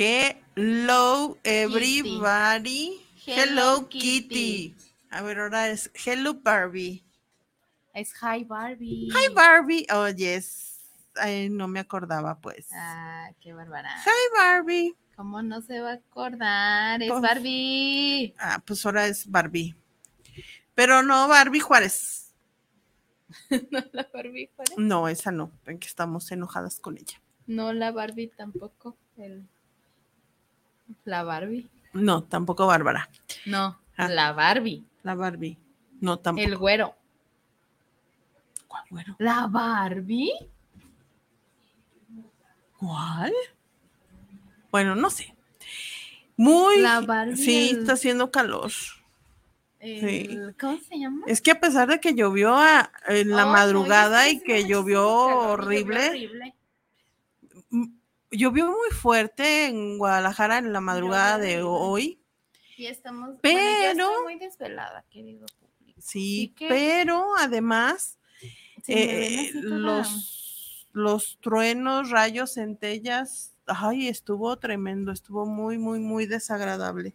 Hello everybody. Hello, Hello Kitty. Kitty. A ver, ahora es Hello Barbie. Es Hi Barbie. Hi Barbie. Oh, yes. Ay, no me acordaba, pues. Ah, qué bárbara. Hi Barbie. ¿Cómo no se va a acordar? Es Pues- Barbie. Ah, pues ahora es Barbie. Pero no Barbie Juárez. No la Barbie Juárez. No, esa no, en que estamos enojadas con ella. No la Barbie tampoco. El... La Barbie. No, tampoco Bárbara. No, Ah. la Barbie. La Barbie. No, tampoco. El güero. ¿Cuál güero? ¿La Barbie? ¿Cuál? Bueno, no sé. Muy. La Barbie, Sí, el- está haciendo calor. El- ¿Cómo se llama? Es que a pesar de que llovió a- en la no, madrugada y que horrible, llovió horrible. Llovió muy fuerte en Guadalajara en la madrugada de hoy. Y estamos. bueno, Pero- estoy muy desvelada, querido público. Sí, que- pero además Eh, los, los truenos, rayos, centellas, ay, estuvo tremendo, estuvo muy, muy, muy desagradable.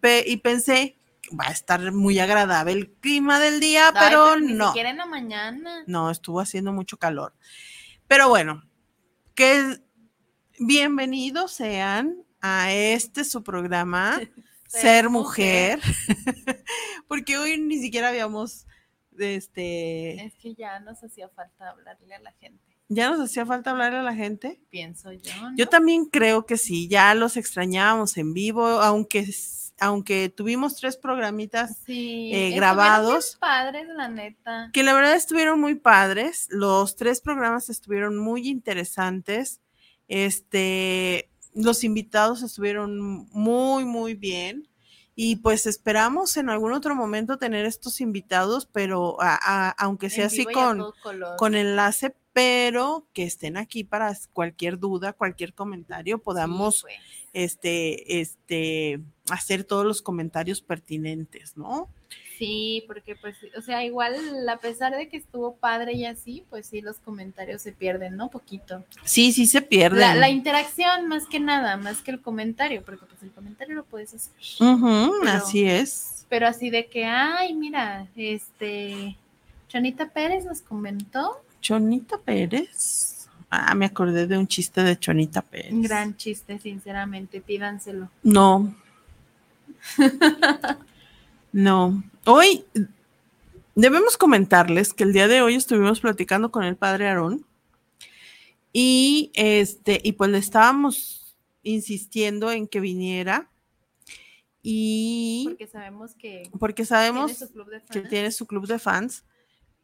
Pe- y pensé, va a estar muy agradable el clima del día, Ay, pero, ni no. siquiera en la mañana. No, estuvo haciendo mucho calor. Pero bueno, que bienvenidos sean a este su programa, Ser, Ser Mujer, porque hoy ni siquiera habíamos, este, Es que ya nos hacía falta hablarle a la gente, ya nos hacía falta hablarle a la gente. pienso yo. ¿no? Yo también creo que sí, ya los extrañábamos en vivo, aunque, aunque tuvimos tres programitas sí, eh, grabados. padres, la neta. que la verdad estuvieron muy padres. Los tres programas estuvieron muy interesantes. Este, los invitados estuvieron muy, muy bien. Y pues esperamos en algún otro momento tener estos invitados, pero a- a- aunque sea En así con, con enlace, pero que estén aquí para cualquier duda, cualquier comentario, Sí, podamos pues. este, este, hacer todos los comentarios pertinentes, ¿no? Sí, porque pues, o sea, igual a pesar de que estuvo padre y así, pues sí, los comentarios se pierden, ¿no? Poquito. Sí, sí se pierden. La, la interacción más que nada, más que el comentario, porque pues el comentario lo puedes hacer. Ujú, pero- así es. Pero así de que, ay, mira, este, Chanita Pérez nos comentó, Chonita Pérez. Ah, me acordé de un chiste de Chonita Pérez. un gran chiste, sinceramente, pídanselo. No. no. Hoy debemos comentarles que el día de hoy estuvimos platicando con el padre Aarón y este y pues le estábamos insistiendo en que viniera y Porque sabemos que porque sabemos tiene su club de que fans. tiene su club de fans,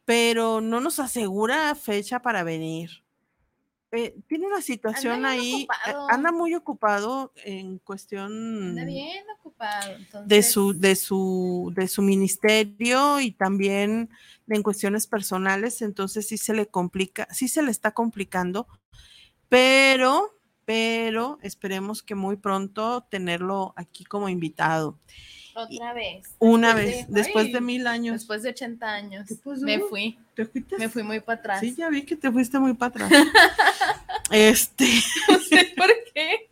pero no nos asegura fecha para venir. Eh, tiene una situación ahí, ocupado. anda muy ocupado en cuestión Anda bien ocupado. Entonces, de su, de su, de su ministerio y también en cuestiones personales, entonces sí se le complica, sí se le está complicando, pero, pero esperemos que muy pronto tenerlo aquí como invitado. Otra vez. Una después vez, de- después ay, de mil años. Después de 80 años. Me fui, ¿Te fuiste? me fui muy para atrás. Sí, ya vi que te fuiste muy para atrás. este, No sé por qué.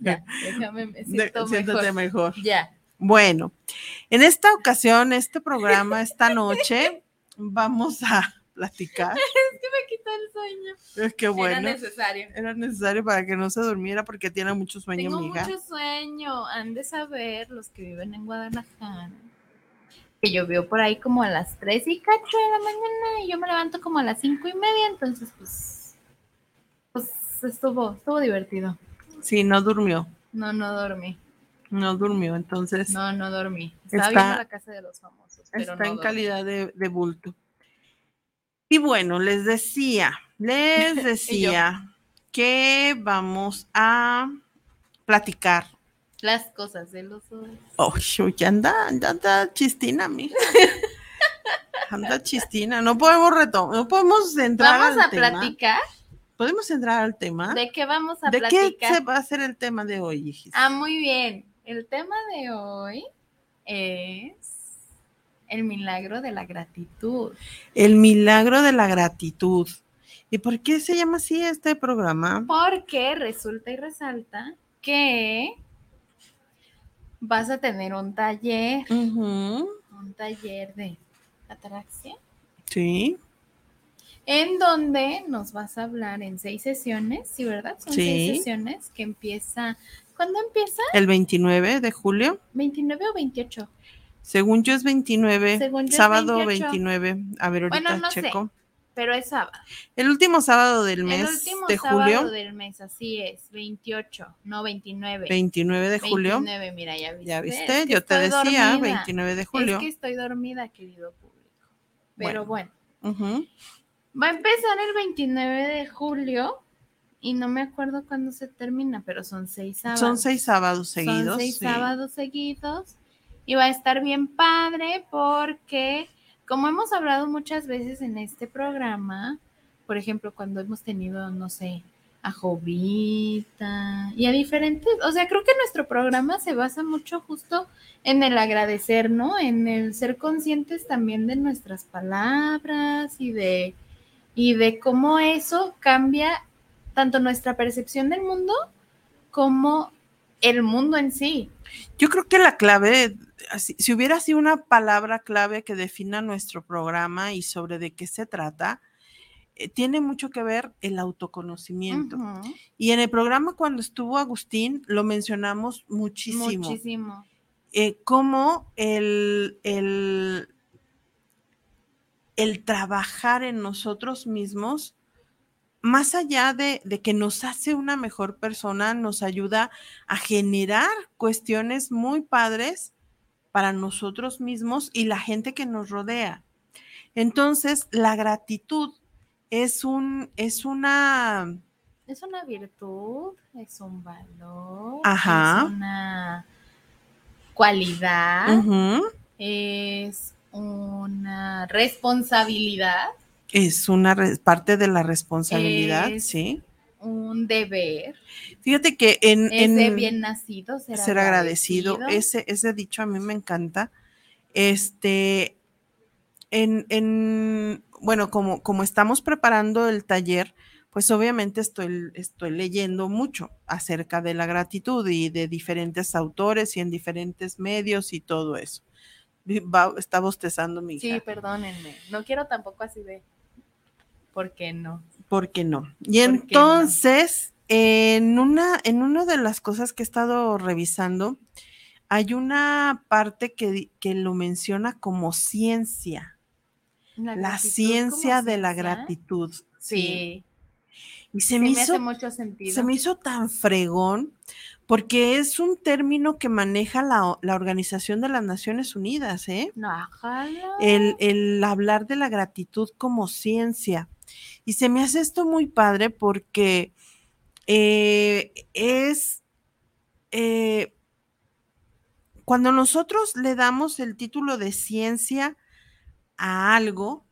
Ya, déjame, me de- siento siéntate mejor. mejor. Ya. Bueno, en esta ocasión, este programa, esta noche, vamos a platicar. Es que me quitó el sueño. Es que bueno, Era necesario. era necesario para que no se durmiera porque tiene mucho sueño, Tengo amiga. mucho sueño. Han de saber los que viven en Guadalajara. Que llovió por ahí como a las 3 y cacho de la mañana y yo me levanto como a las 5 y media. Entonces, pues, pues estuvo, estuvo divertido. Sí, no durmió, No, no dormí. no durmió, entonces No, no dormí. Estaba Está- viendo la casa de los famosos. Pero está no en dormí. calidad de, de bulto. Y bueno, les decía, les decía que vamos a platicar. Las cosas de los dos. Oh, ya anda, ya anda chistina, mija. Anda chistina. No podemos retomar, no podemos entrar Vamos al a tema. platicar. ¿Podemos entrar al tema? ¿De qué vamos a ¿De qué platicar? se va a ser el tema de hoy? Ah, muy bien. El tema de hoy es el milagro de la gratitud. El milagro de la gratitud. ¿Y por qué se llama así este programa? Porque resulta y resalta que vas a tener un taller, un taller de ataraxia, Sí, en donde nos vas a hablar en seis sesiones, ¿sí, verdad? Son Sí. seis sesiones que empieza, ¿cuándo empieza? el 29 de julio. ¿29 o 28? Según yo es 29, Según yo es sábado 28. 29. A ver, ahorita Bueno, no sé. checo. Pero es sábado. El último sábado del El mes último de sábado julio, del mes, así es, 28, no 29. 29 de julio. 29, mira, ya viste. Ya es viste, que yo te estoy decía, dormida. 29 de julio. Es que estoy dormida, querido público. Pero bueno. Ujú. va a empezar el 29 de julio y no me acuerdo cuándo se termina, pero son seis sábados. Son seis sábados seguidos. Son seis sí. sábados seguidos y va a estar bien padre porque, como hemos hablado muchas veces en este programa, por ejemplo, cuando hemos tenido, no sé, a Jovita y a diferentes, o sea, creo que nuestro programa se basa mucho justo en el agradecer, ¿no? En el ser conscientes también de nuestras palabras y de y de cómo eso cambia tanto nuestra percepción del mundo como el mundo en sí. Yo creo que la clave, si hubiera sido una palabra clave que defina nuestro programa y sobre de qué se trata, eh, tiene mucho que ver el autoconocimiento. Y en el programa cuando estuvo Agustín lo mencionamos muchísimo. Muchísimo. eh, cómo el, el, el trabajar en nosotros mismos, más allá de, de que nos hace una mejor persona, nos ayuda a generar cuestiones muy padres para nosotros mismos y la gente que nos rodea. Entonces, la gratitud es un, es una, Es una virtud, es un valor, Ajá. es una cualidad, es una responsabilidad, es una parte de la responsabilidad, Es- sí. un deber, Fíjate que en, es de bien nacido ser, ser agradecido. Ese, ese dicho a mí me encanta. Este, en, en- bueno, como, como estamos preparando el taller, pues obviamente estoy, estoy leyendo mucho acerca de la gratitud y de diferentes autores y en diferentes medios y todo eso. Va- está bostezando mi hija. Sí, perdónenme. No quiero tampoco así de. ¿Por qué no? ¿Por qué no? Y entonces, en una, en una de las cosas que he estado revisando, hay una parte que, que lo menciona como ciencia, la ciencia de la gratitud. Sí. Y se me me hace hizo, mucho sentido. se me hizo tan fregón porque es un término que maneja la, la Organización de las Naciones Unidas, ¿eh? No, el, el hablar de la gratitud como ciencia. Y se me hace esto muy padre porque eh, es eh, cuando nosotros le damos el título de ciencia a algo,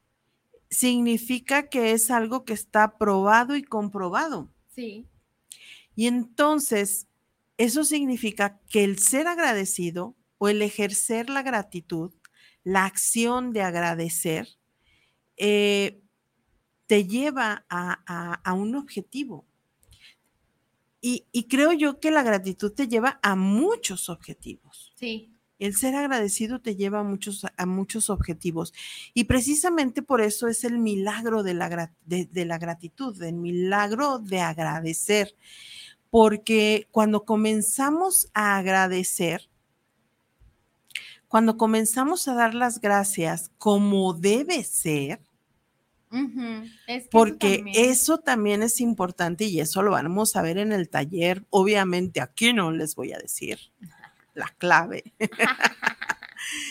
significa que es algo que está probado y comprobado. Sí. Y entonces, eso significa que el ser agradecido o el ejercer la gratitud, la acción de agradecer, eh, te lleva a, a- a un objetivo. Y, y creo yo que la gratitud te lleva a muchos objetivos. Sí. El ser agradecido te lleva a muchos, a muchos objetivos. Y precisamente por eso es el milagro de la, de la gratitud, el milagro de agradecer. Porque cuando comenzamos a agradecer, cuando comenzamos a dar las gracias como debe ser, Ujú. Es que eso porque también- eso también es importante y eso lo vamos a ver en el taller. Obviamente aquí no les voy a decir la clave.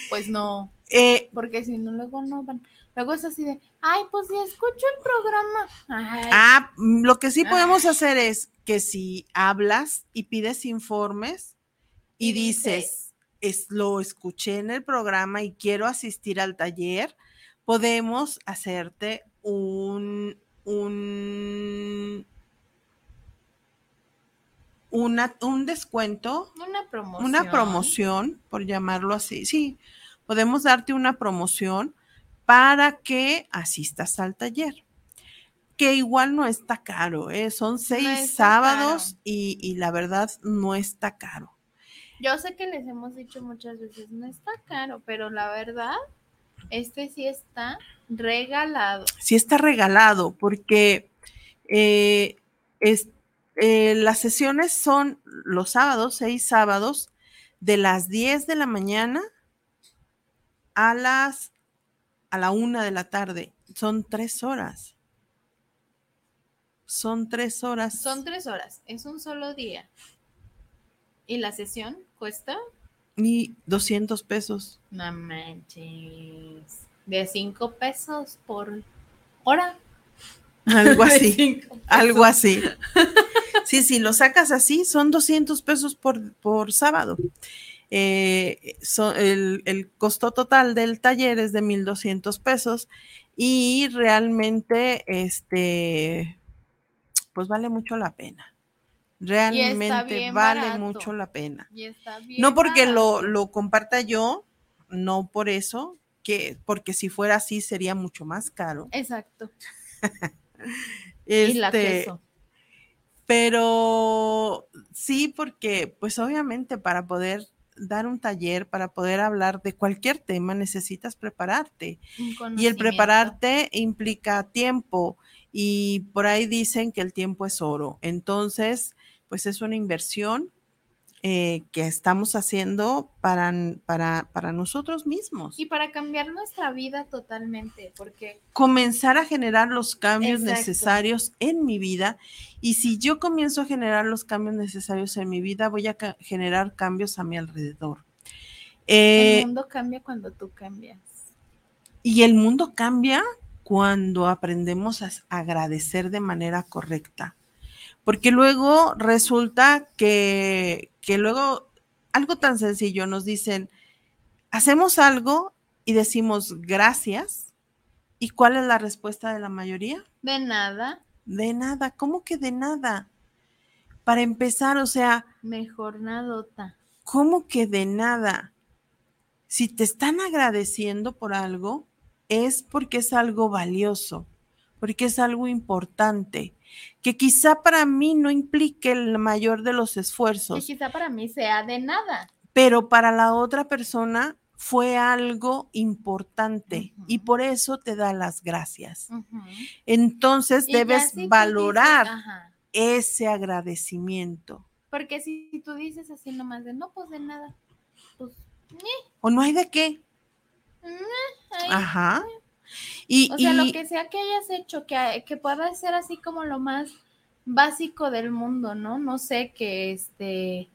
Pues no. Eh, Porque si no, luego no van. Luego es así de, ay, pues si escucho el programa. Ay, Ah, mm, lo que sí Ah. podemos hacer es que si hablas y pides informes y, Y dices, dices- es, lo escuché en el programa y quiero asistir al taller, podemos hacerte un, un, una- un descuento una promoción. una promoción, por llamarlo así. Sí, podemos darte una promoción para que asistas al taller. Que igual no está caro, ¿eh? son seis sábados y, y la verdad no está caro. Yo sé que les hemos dicho muchas veces, no está caro, pero la verdad, este sí está regalado. Sí está regalado porque eh, es- eh, las sesiones son los sábados, seis sábados, de las 10 de la mañana a las a la una de la tarde. Son tres horas. Son tres horas. Son tres horas, es un solo día. Y la sesión cuesta, y 200 pesos. no manches, de cinco pesos por hora. Algo así. algo así. Sí, si lo sacas así, son 200 pesos por, por sábado. Eh, so- el, el costo total del taller es de 1.200 pesos y realmente, este, pues vale mucho la pena. Realmente vale barato. mucho la pena. No porque lo, lo comparta yo, no por eso, que porque si fuera así sería mucho más caro. Exacto. y la Este, queso. pero sí, porque pues obviamente para poder dar un taller, para poder hablar de cualquier tema, necesitas prepararte. Y el prepararte implica tiempo y por ahí dicen que el tiempo es oro. Entonces, pues es una inversión eh, que estamos haciendo para, para, para nosotros mismos. Y para cambiar nuestra vida totalmente, porque comenzar a generar los cambios Exacto. necesarios en mi vida. Y si yo comienzo a generar los cambios necesarios en mi vida, voy a ca- generar cambios a mi alrededor. Eh, el mundo cambia cuando tú cambias. y el mundo cambia cuando aprendemos a agradecer de manera correcta. Porque luego resulta que, que luego algo tan sencillo nos dicen, hacemos algo y decimos gracias. ¿Y cuál es la respuesta de la mayoría? De nada, De nada. ¿Cómo que de nada? Para empezar, o sea, mejor nadota. ¿cómo que de nada? Si te están agradeciendo por algo, es porque es algo valioso, porque es algo importante, que quizá para mí no implique el mayor de los Que esfuerzos, quizá para mí sea de nada. pero para la otra persona fue algo importante y por eso te da las gracias. Entonces Y debes dices, valorar ese agradecimiento. Porque si tú dices así nomás de no, pues de nada. Pues, ¿O no hay de qué? Ajá. Y, O sea, lo que sea que hayas hecho, que, que pueda ser así como lo más básico del mundo, ¿no? No sé, que este,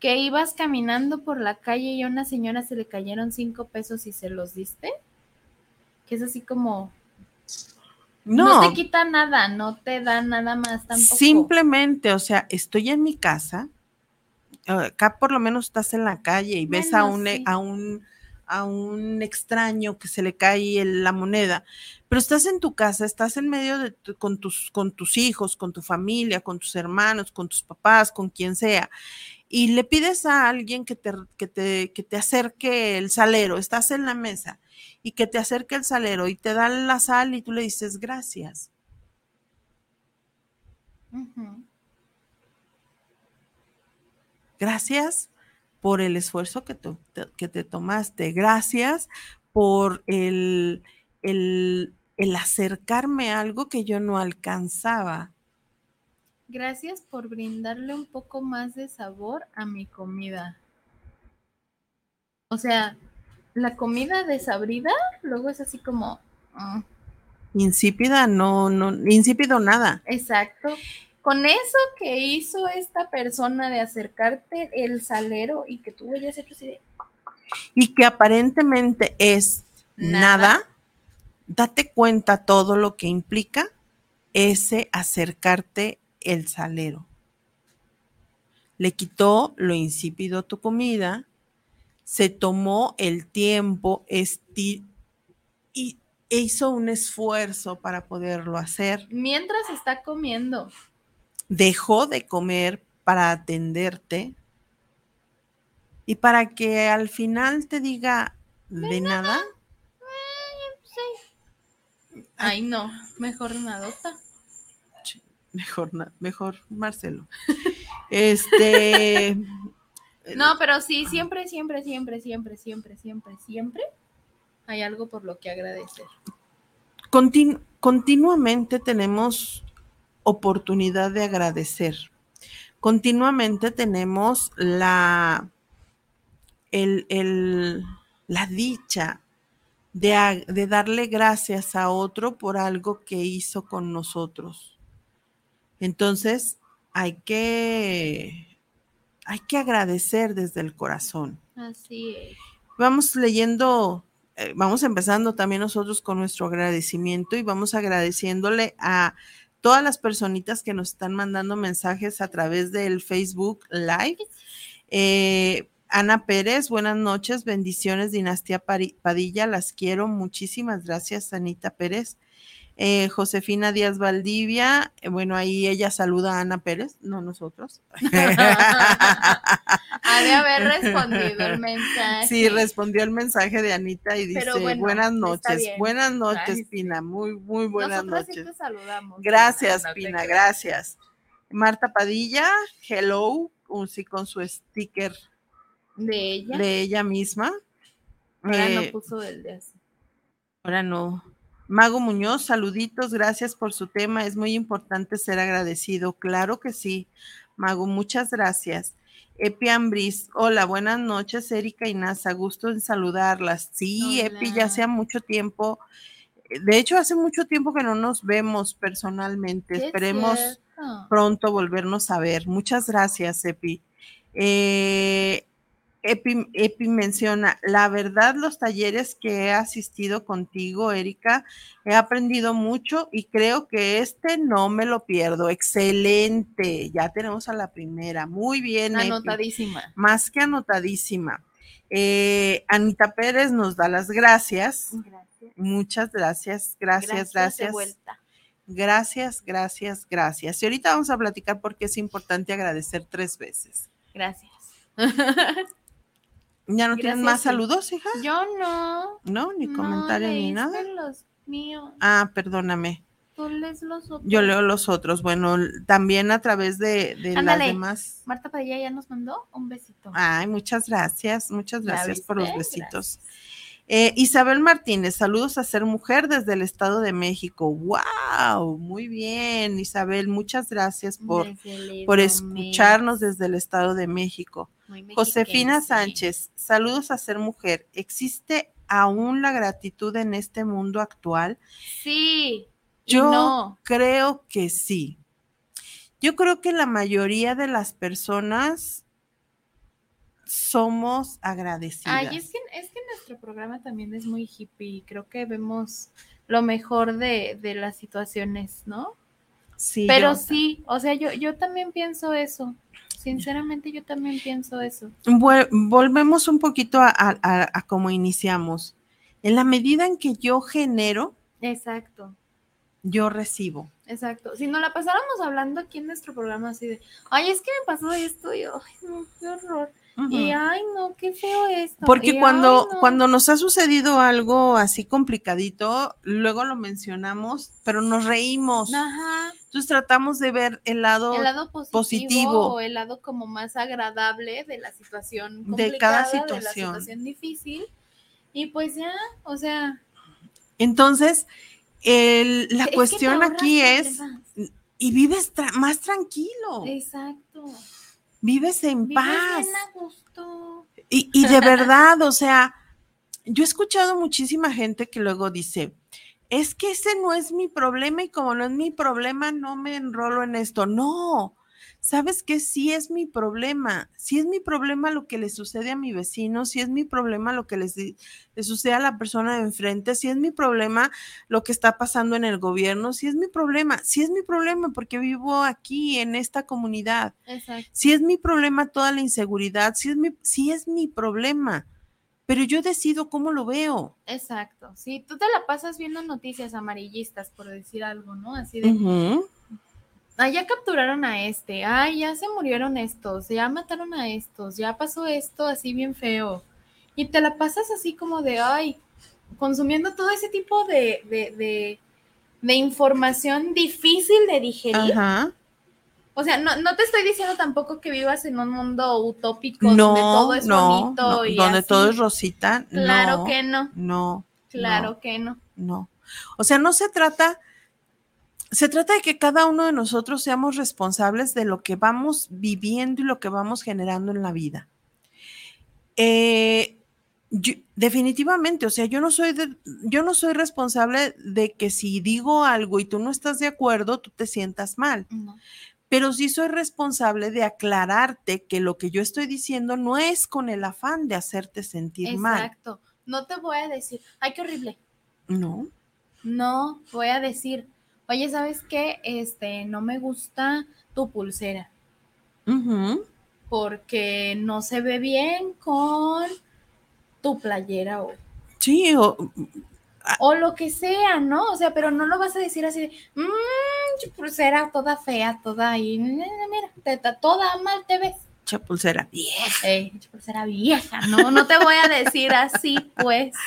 que ibas caminando por la calle y a una señora se le cayeron cinco pesos y se los diste. Que es así como, no, no, te quita nada, no te da nada más tampoco. simplemente, o sea, estoy en mi casa, eh, acá por lo menos estás en la calle y ves a un, sí. a un a un extraño que se le cae el- la moneda, pero estás en tu casa, estás en medio de tu- con tus con tus hijos, con tu familia, con tus hermanos, con tus papás, con quien sea, y le pides a alguien que te, que te, que te acerque el salero, estás en la mesa y que te acerque el salero y te da la sal y tú le dices gracias. Gracias por el esfuerzo que, te, que te tomaste. Gracias por el, el, el acercarme a algo que yo no alcanzaba. Gracias por brindarle un poco más de sabor a mi comida. O sea, la comida desabrida luego es así como, mm, Insípida, no, no, insípido nada. exacto. Con eso que hizo esta persona de acercarte el salero y que tú hayas hecho así de Y que aparentemente es nada, Nada. date cuenta todo lo que implica ese acercarte el salero. Le quitó lo insípido a tu comida, se tomó el tiempo esti- y e hizo un esfuerzo para poderlo hacer. mientras está comiendo. Dejó de comer para atenderte y para que al final te diga de nada. Ay, no, mejor nadota. Mejor, mejor Marcelo. Este, No, pero sí, siempre, siempre, siempre, siempre, siempre, siempre, siempre hay algo por lo que agradecer. continu- continuamente tenemos oportunidad de agradecer. Continuamente tenemos la, el, el- la dicha de, de darle gracias a otro por algo que hizo con nosotros. Entonces, hay que, hay que agradecer desde el corazón. Así es. Vamos leyendo, eh, vamos empezando también nosotros con nuestro agradecimiento y vamos agradeciéndole a todas las personitas que nos están mandando mensajes a través del Facebook Live. Eh, Ana Pérez, buenas noches, bendiciones, Dinastía Padilla, las quiero, muchísimas gracias, Anita Pérez. Eh, Josefina Díaz Valdivia, eh, bueno, ahí ella saluda a Ana Pérez, no nosotros. Ha de haber respondido el mensaje. Sí, respondió el mensaje de Anita y dice, bueno, buenas noches, buenas noches, Ay. Pina, muy, muy buenas Nosotros sí noches. te saludamos. Gracias, No Pina, gracias. Marta Padilla, hello, un sí con su sticker De ella. de ella misma. Ahora no Eh, puso el de así. Ahora no. Mago Muñoz, saluditos, gracias por su tema. Es muy importante ser agradecido. Claro que sí. Mago, muchas gracias. Epi Ambris, hola, buenas noches, Erika y Nasa, gusto en saludarlas. Sí, Epi, ya hacía mucho tiempo. eh, De hecho, hace mucho tiempo que no nos vemos personalmente. Esperemos cierto. pronto volvernos a ver. Muchas gracias, Epi. Eh, Epi, Epi menciona, la verdad, los talleres que he asistido contigo, Erika, he aprendido mucho y creo que este no me lo pierdo. Excelente. Ya tenemos a la primera. Muy bien, Epi. Anotadísima. Más que anotadísima. Eh, Anita Pérez nos da las gracias. Gracias. Muchas gracias, gracias, gracias. vuelta. Gracias, gracias, gracias. Y ahorita vamos a platicar por qué es importante agradecer tres veces. Gracias. ¿Ya no tienen más saludos, hija? Yo no. No, ni no comentario ni nada. los míos. Ah, perdóname. Tú lees los otros. Yo leo los otros. Bueno, también a través de, de las demás. Marta Padilla ya nos mandó un besito. Ay, muchas gracias, muchas ¿Ya gracias por los besitos. Eh, Isabel Martínez, saludos a Ser Mujer desde el Estado de México. ¡Wow! Muy bien, Isabel, muchas gracias por, por escucharnos desde el Estado de México. Josefina. Sánchez, saludos a Ser Mujer. ¿Existe aún la gratitud en este mundo actual? Sí. Yo no. creo que sí. Yo creo que la mayoría de las personas somos agradecidas. Ay, es que, es que nuestro programa también es muy hippie. Creo que vemos lo mejor de, de las situaciones, ¿no? Sí, Pero yo- sí, o sea, yo, yo también pienso eso. Sinceramente, yo también pienso eso. Volvemos un poquito a, a- cómo iniciamos. En la medida en que yo genero, Exacto, yo recibo. exacto. Si nos la pasáramos hablando aquí en nuestro programa así de, ay, es que me pasó esto, y ay, no, qué horror. Y ay, no, qué feo esto. Porque y, cuando, no. cuando nos ha sucedido algo así complicadito, luego lo mencionamos, pero nos reímos. Ajá, Entonces tratamos de ver el lado, el lado positivo, positivo. o el lado como más agradable de la situación De cada complicada, de la situación. situación difícil. Y pues ya, o sea, Entonces, el- la cuestión aquí es, y vives tra- más tranquilo, Exacto. Vives en Vives paz. bien a gusto. Y, y de verdad, o sea, yo he escuchado muchísima gente que luego dice, es que ese no es mi problema y como no es mi problema, no me enrolo en esto. No, sabes que sí es mi problema. Sí es mi problema lo que le sucede a mi vecino, sí es mi problema lo que les, le sucede a la persona de enfrente, sí es mi problema lo que está pasando en el gobierno, sí es mi problema, sí es mi problema porque vivo aquí en esta comunidad. Exacto. Si es mi problema toda la inseguridad, si es mi, sí es mi problema, pero yo decido cómo lo veo. Exacto. Sí, tú te la pasas viendo noticias amarillistas, por decir algo, ¿no? Así de. Ah, ya capturaron a este, ay, ya se murieron estos, ya mataron a estos, ya pasó esto así bien feo. Y te la pasas así como de, ay, consumiendo todo ese tipo de, de, de, de información difícil de digerir. Ajá. O sea, no, no te estoy diciendo tampoco que vivas en un mundo utópico No, donde todo es no, bonito y donde así. todo es rosita. Claro que no, No. claro que no. no. O sea, no se trata, se trata de que cada uno de nosotros seamos responsables de lo que vamos viviendo y lo que vamos generando en la vida. Eh, yo- definitivamente, o sea, yo no soy de- yo no soy responsable de que si digo algo y tú no estás de acuerdo, tú te sientas mal. No. pero sí soy responsable de aclararte que lo que yo estoy diciendo no es con el afán de hacerte sentir mal. Exacto. No te voy a decir, ay, qué horrible. No. No, voy a decir, oye, ¿sabes qué? Este, no me gusta tu pulsera porque no se ve bien con tu playera o Sí, o- o lo que sea, ¿no? O sea, pero no lo vas a decir así de, mmm, pulsera toda fea, toda ahí, mira, toda mal te ves. Chapulcera. Vieja. Ey, pulsera vieja, no, no te voy a decir así, pues.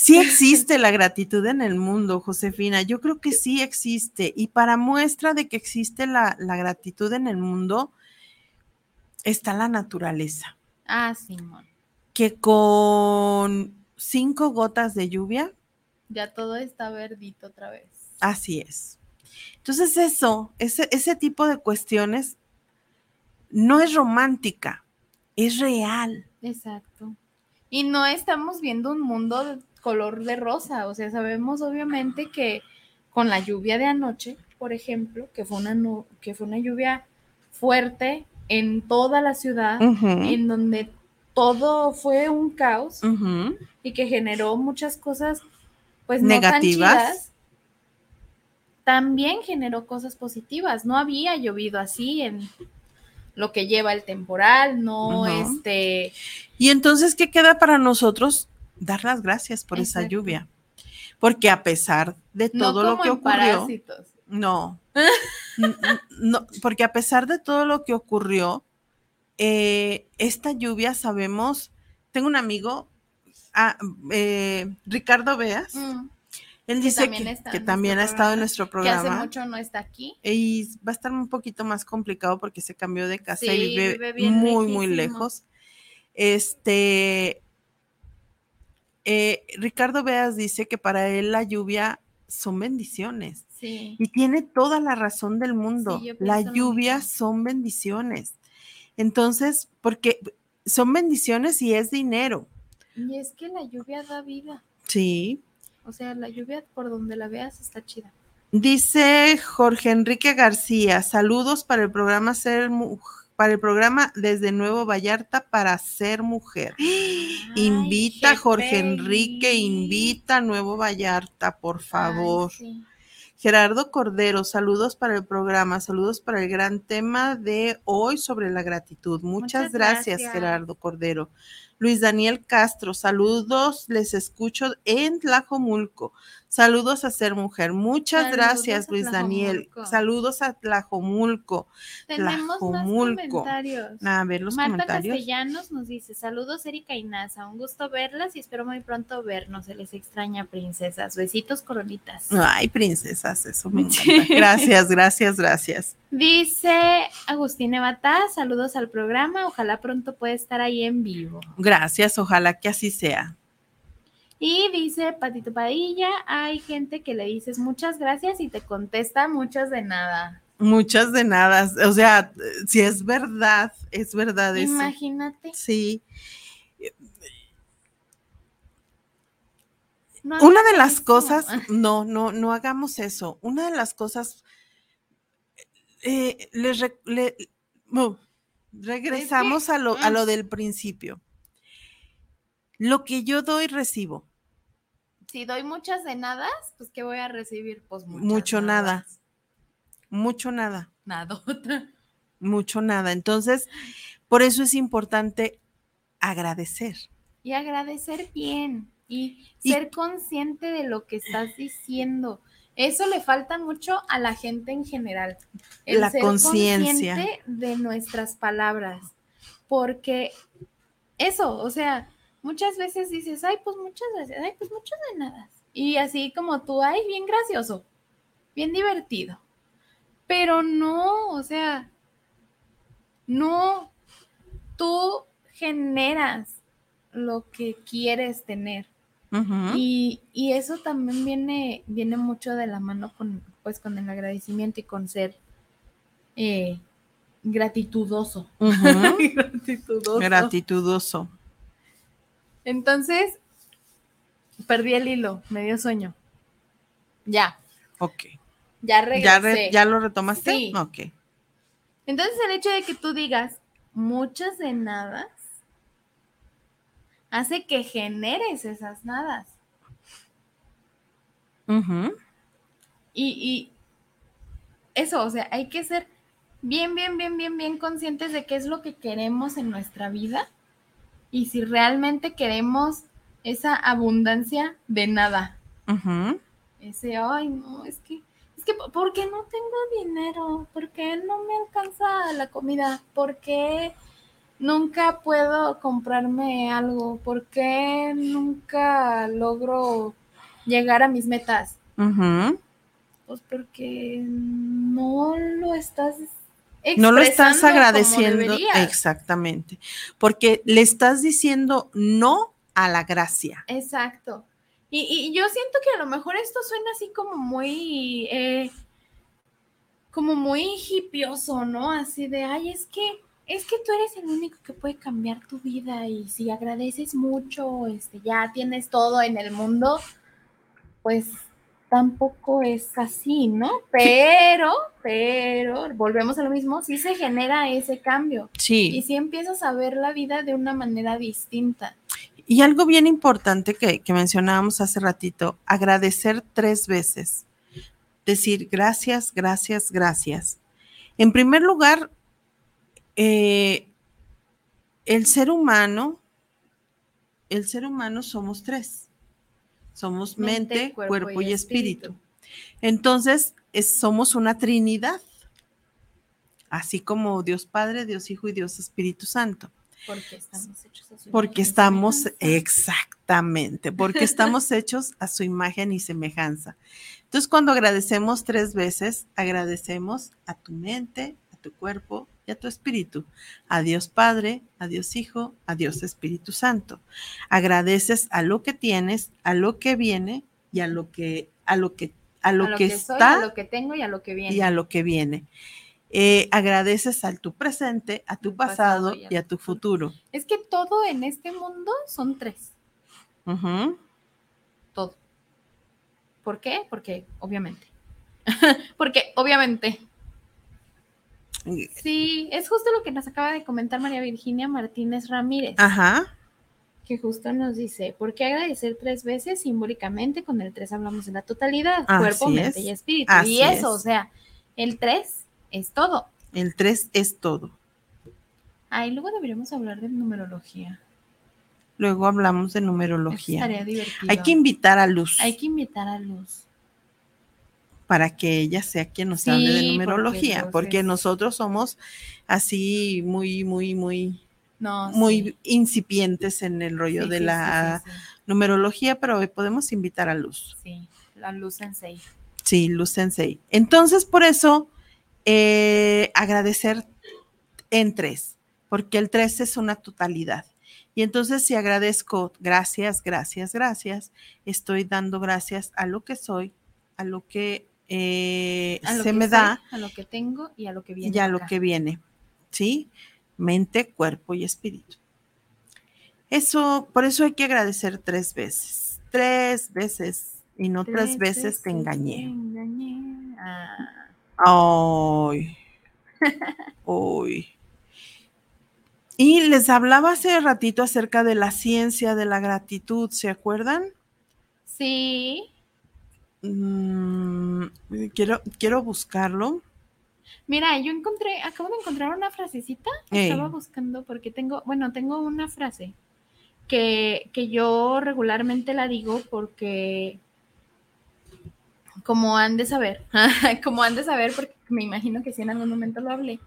Sí existe la gratitud en el mundo, Josefina. Yo creo que sí existe. Y para muestra de que existe la, la gratitud en el mundo, está la naturaleza. Ah, Simón, Que con cinco gotas de lluvia, ya todo está verdito otra vez. así es. Entonces eso, ese, ese tipo de cuestiones no es romántica, es real. Exacto. Y no estamos viendo un mundo color de rosa, o sea, sabemos obviamente que con la lluvia de anoche, por ejemplo, que fue una, que fue una lluvia fuerte en toda la ciudad, en donde todo fue un caos y que generó muchas cosas pues no Negativas. tan chidas, también generó cosas positivas. No había llovido así en lo que lleva el temporal, no este Y entonces, ¿qué queda para nosotros? Dar las gracias por esa lluvia. Porque a pesar de no todo lo que en ocurrió, parásitos. no, no, porque a pesar de todo lo que ocurrió, eh, esta lluvia sabemos, tengo un amigo, ah, eh, Ricardo Beas, Mm, él que dice también que, que también ha estado en programa, nuestro que programa. hace mucho no está aquí. Y va a estar un poquito más complicado porque se cambió de casa Sí, y vive, vive muy, muy lejos. Este, eh, Ricardo Beas dice que para él la lluvia son bendiciones. Sí. Y tiene toda la razón del mundo. la lluvia son bendiciones. Entonces, porque son bendiciones y es dinero. Y es que la lluvia da vida. Sí. O sea, la lluvia por donde la veas está chida. Dice Jorge Enrique García, saludos para el programa Ser Mu- para el programa desde Nuevo Vallarta para ser mujer. invita Jorge. Enrique, invita a Nuevo Vallarta, por favor. Ay, sí. Gerardo Cordero, saludos para el programa, saludos para el gran tema de hoy sobre la gratitud. Muchas, Muchas gracias, gracias. Gerardo Cordero. Luis Daniel Castro, saludos, les escucho en Tlajomulco. Saludos a ser mujer. Muchas Saludos gracias, Luis Daniel. Saludos a Tlajomulco. Tenemos más Tlajomulco. comentarios. A ver los Marta comentarios. Castellanos nos dice, saludos Erika y Nasa, un gusto verlas y espero muy pronto vernos, se les extraña princesas, besitos coronitas. Ay, princesas, eso me encanta. Gracias, gracias, gracias. Dice Agustín Evatá, saludos al programa, ojalá pronto pueda estar ahí en vivo. Gracias, ojalá que así sea. Y dice Patito Padilla, hay gente que le dices muchas gracias y te contesta muchas de nada. Muchas de nada. O sea, si es verdad, es verdad eso. Imagínate. Sí. no Una de las eso. cosas, no, no, no hagamos eso. Una de las cosas, eh, les re- le- no, regresamos a, lo, a mm. lo del principio. Lo que yo doy, recibo. Si doy muchas de nada, pues ¿qué voy a recibir? Pues Mucho nada. nadas. Mucho nada. Nada. Mucho nada. Entonces, por eso es importante agradecer. Y agradecer bien y, Y- ser consciente de lo que estás diciendo. Eso le falta mucho a la gente en general. La conciencia. consciente de nuestras palabras. Porque eso, o sea, muchas veces dices, ay, pues muchas gracias, ay, pues muchas de nada. Y así como tú, ay, bien gracioso, bien divertido. Pero no, o sea, no, tú generas lo que quieres tener. Y, y eso también viene, viene mucho de la mano con, pues, con el agradecimiento y con ser eh, gratitudoso. Gratitudoso. Entonces, perdí el hilo, me dio sueño. Ya, Ok. ya regresé. ¿Ya, re- ¿Ya lo retomaste? Sí. Ok. Entonces, el hecho de que tú digas muchas de nada hace que generes esas nadas. Ujú. Y, y eso, o sea, hay que ser bien, bien, bien, bien, bien conscientes de qué es lo que queremos en nuestra vida y si realmente queremos esa abundancia de nada. Ese, ay, no, es que, es que, ¿por qué no tengo dinero? ¿Por qué no me alcanza la comida? ¿Por qué nunca puedo comprarme algo? ¿Por qué nunca logro llegar a mis metas? Pues porque no lo estás No lo estás agradeciendo. Exactamente. Porque le estás diciendo no a la gracia. Exacto. Y, y yo siento que a lo mejor esto suena así como muy, eh, como muy hipioso, ¿no? Así de, ay, es que, es que tú eres el único que puede cambiar tu vida y si agradeces mucho, este, ya tienes todo en el mundo, pues tampoco es así, ¿no? Pero, pero, volvemos a lo mismo, sí se genera ese cambio y Sí. sí empiezas a ver la vida de una manera distinta. Y algo bien importante que, que mencionábamos hace ratito, agradecer tres veces. Decir gracias, gracias, gracias. En primer lugar, eh, el ser humano, el ser humano somos tres. Somos mente, cuerpo, y espíritu. Entonces, es- somos una trinidad, así como Dios Padre, Dios Hijo y Dios Espíritu Santo. Porque estamos hechos a su Porque imagen estamos, exactamente, porque estamos hechos a su imagen y semejanza. Entonces, cuando agradecemos tres veces, agradecemos a tu mente, a tu cuerpo y a tu espíritu, a Dios Padre, a Dios Hijo, a Dios Espíritu Santo. Agradeces a lo que tienes, a lo que viene y a lo que, a lo que, a lo, a lo que, que, soy, está a lo que tengo y a lo que viene. y a lo que viene. Eh, agradeces al tu presente, a tu Tu pasado pasado y a tu futuro. Es que todo en este mundo son tres. Todo. ¿Por qué? Porque, obviamente. Porque, obviamente. Sí, es justo lo que nos acaba de comentar María Virginia Martínez Ramírez, Ajá. que justo nos dice, ¿por qué agradecer tres veces simbólicamente? Con el tres hablamos de la totalidad, Así cuerpo, mente es, y espíritu. así y eso, es. o sea, el tres es todo. El 3 es todo. Ahí luego deberíamos hablar de numerología. Luego hablamos de Eso numerología. Estaría divertido. Hay que invitar a Luz Hay que invitar a Luz. Para que ella sea quien nos Sí, hable de numerología, porque nosotros somos así muy, muy, muy, No, muy sí. incipientes en el rollo Sí, de la numerología, pero hoy podemos invitar a Luz. sí. La luz en seis. Sí, Luz Sensei. Entonces, por eso, eh, agradecer en tres, porque el tres es una totalidad. Y entonces, si agradezco, gracias, gracias, gracias, estoy dando gracias a lo que soy, a lo que eh, se me soy, da a lo que tengo y a lo que viene. y a lo acá. que viene, ¿sí? Mente, cuerpo y espíritu. Eso, por eso hay que agradecer tres veces, tres veces, y no tres, veces te engañé. engañé. Ah, Ay. Y les hablaba hace ratito acerca de la ciencia de la gratitud, ¿se acuerdan? sí, Mm, quiero, quiero buscarlo. mira, yo encontré, acabo de encontrar una frasecita. Ey. Estaba buscando porque tengo, bueno, tengo una frase que, que yo regularmente la digo porque como han de saber, como han de saber, porque me imagino que sí en algún momento lo hablé.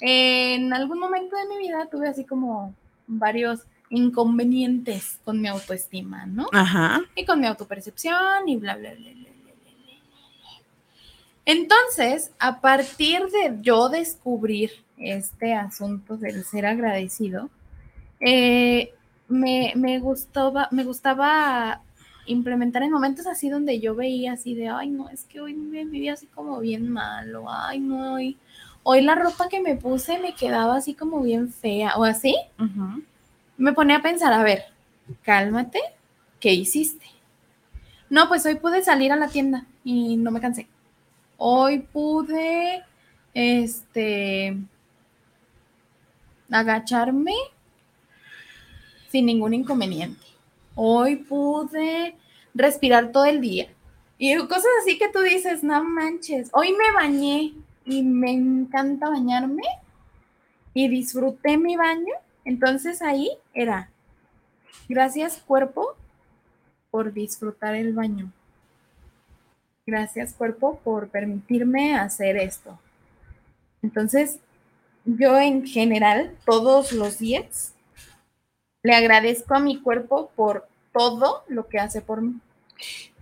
En algún momento de mi vida tuve así como varios inconvenientes con mi autoestima, ¿no? Ajá. y con mi autopercepción y bla, bla, bla, bla. Entonces, a partir de yo descubrir este asunto del ser agradecido, eh, me, me gustaba, me gustaba implementar en momentos así donde yo veía así de, ay, no, es que hoy me viví así como bien mal, o ay, no, hoy, hoy la ropa que me puse me quedaba así como bien fea, o así me ponía a pensar, a ver, cálmate, ¿qué hiciste? No, pues hoy pude salir a la tienda y no me cansé. Hoy pude, este, agacharme sin ningún inconveniente. Hoy pude respirar todo el día. Y cosas así que tú dices, no manches, hoy me bañé y me encanta bañarme y disfruté mi baño. Entonces ahí era, gracias cuerpo, por disfrutar el baño. Gracias cuerpo por permitirme hacer esto. Entonces, yo en general, todos los días, le agradezco a mi cuerpo por todo lo que hace por mí.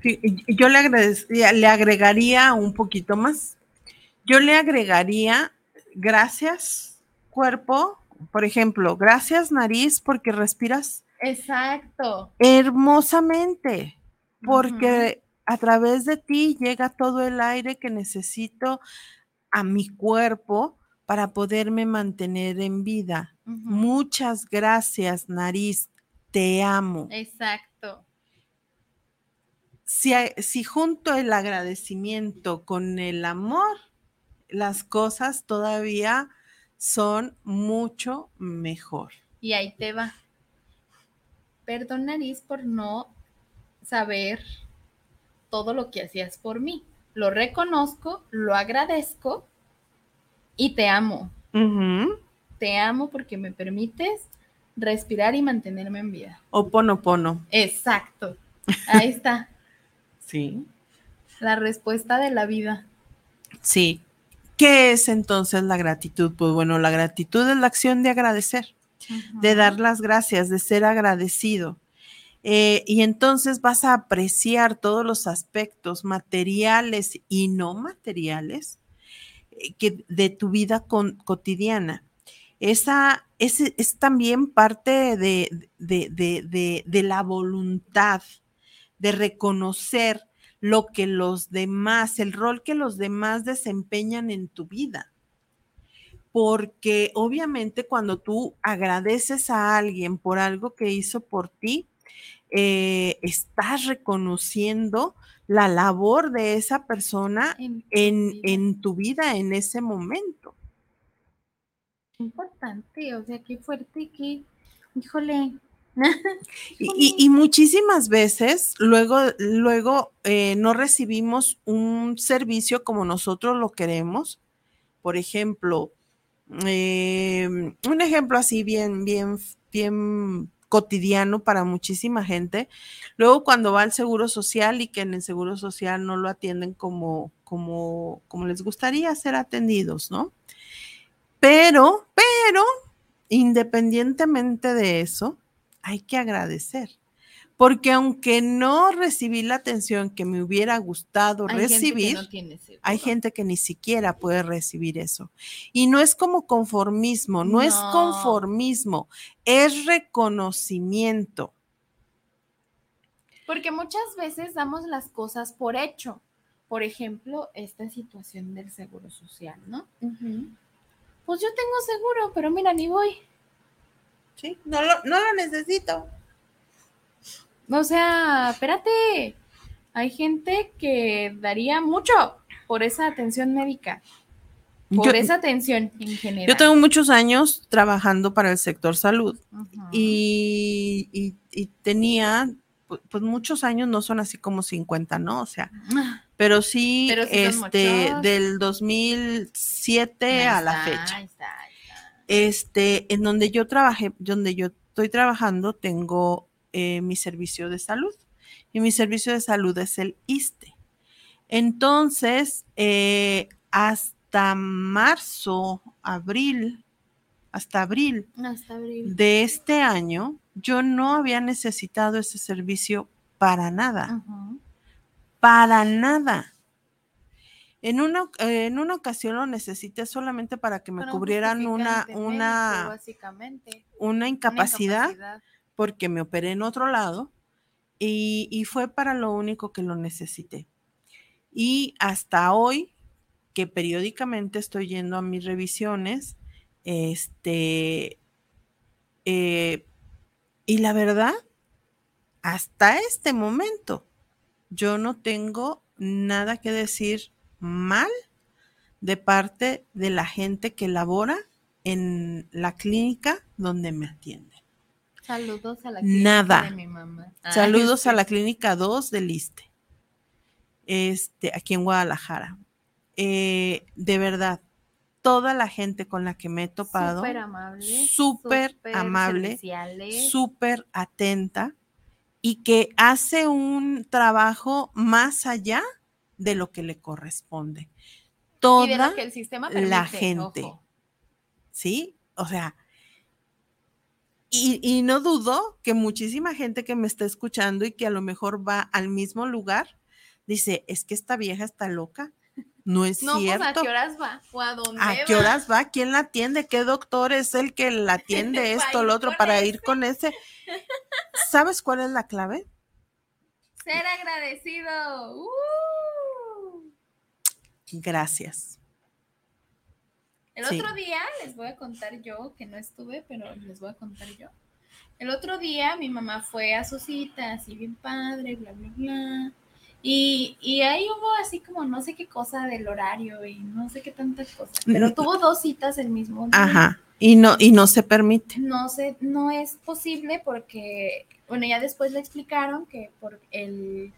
Sí, yo le le agregaría un poquito más. Yo le agregaría gracias, cuerpo, por ejemplo, gracias, nariz, porque respiras Exacto. hermosamente, porque a través de ti llega todo el aire que necesito a mi cuerpo para poderme mantener en vida. Muchas gracias, nariz. Te amo. Exacto. si, si junto el agradecimiento con el amor, las cosas todavía son mucho mejor. Y ahí te va. Perdón, nariz, por no saber todo lo que hacías por mí. Lo reconozco, lo agradezco y te amo. Te amo porque me permites respirar y mantenerme en vida. Oponopono. Exacto. Ahí está Sí. la respuesta de la vida. Sí. ¿Qué es entonces la gratitud? Pues bueno, la gratitud es la acción de agradecer. de dar las gracias, de ser agradecido. Eh, y entonces vas a apreciar todos los aspectos materiales y no materiales eh, que, de tu vida cotidiana. Esa es, es también parte de- de- de- de la voluntad de reconocer lo que los demás, el rol que los demás desempeñan en tu vida porque obviamente cuando tú agradeces a alguien por algo que hizo por ti, eh, estás reconociendo la labor de esa persona En tu en, vida. en tu vida en ese momento. Importante, o sea, qué fuerte que, híjole. Y, y- y muchísimas veces luego, luego eh, no recibimos un servicio como nosotros lo queremos. Por ejemplo, eh, un ejemplo así bien, bien, bien cotidiano para muchísima gente. Luego cuando va al Seguro Social y que en el Seguro Social no lo atienden como, como, como les gustaría ser atendidos, ¿no? Pero, pero, independientemente de eso, hay que agradecer. Porque aunque no recibí la atención que me hubiera gustado Hay gente que recibir, no hay gente que ni siquiera puede recibir eso. Y no es como conformismo, no, es conformismo, es reconocimiento. Porque muchas veces damos las cosas por hecho. Por ejemplo, esta situación del seguro social, ¿no? Pues yo tengo seguro, pero mira, ni voy. Sí, no lo, no lo necesito. O sea, espérate. Hay gente que daría mucho por esa atención médica, por Yo, esa atención en general. yo tengo muchos años trabajando para el sector salud y, y- y tenía, pu- pues muchos años, no son así como 50, ¿no? O sea, pero sí, Pero sí son este, del 2007 Ahí a la está, fecha. ahí está, ahí está. Este, en donde yo trabajé, donde yo estoy trabajando, tengo eh, mi servicio de salud. Y mi servicio de salud es el ISTE. Entonces, eh, hasta marzo, abril, hasta abril Hasta abril. de este año, yo no había necesitado ese servicio para nada para nada. En una, en una ocasión lo necesité solamente para que me cubrieran una, una, una incapacidad. Porque me operé en otro lado y, fue para lo único que lo necesité. Y hasta hoy, que periódicamente estoy yendo a mis revisiones, este, eh, y la verdad, hasta este momento, yo no tengo nada que decir mal de parte de la gente que labora en la clínica donde me atienden. Saludos a la Nada. clínica de mi mamá. Saludos a la clínica 2 del ISTE, este, aquí en Guadalajara. Eh, de verdad, toda la gente con la que me he topado, Súper amable. súper amable, súper atenta y que hace un trabajo más allá de lo que le corresponde. Y de Toda lo que el sistema la permite, gente. ojo. ¿sí? O sea, y, y no dudo que muchísima gente que me está escuchando y que a lo mejor va al mismo lugar, dice, es que esta vieja está loca. No es No, pues a cierto. qué horas va o a dónde ¿A qué va? horas va? ¿Quién la atiende? ¿Qué doctor es el que la atiende esto, lo otro, para ese. ir con ese? ¿Sabes cuál es la clave? Ser agradecido. ¡Uh! Gracias. El Sí. otro día les voy a contar yo, que no estuve, pero les voy a contar yo. El otro día mi mamá fue a su cita, así bien padre, bla, bla, bla. Y, y ahí hubo así como no sé qué cosa del horario y no sé qué tantas cosas. Pero tuvo dos citas el mismo día. Ajá. Y no, y no se permite. No sé, no es posible porque, bueno, ya después le explicaron que por el,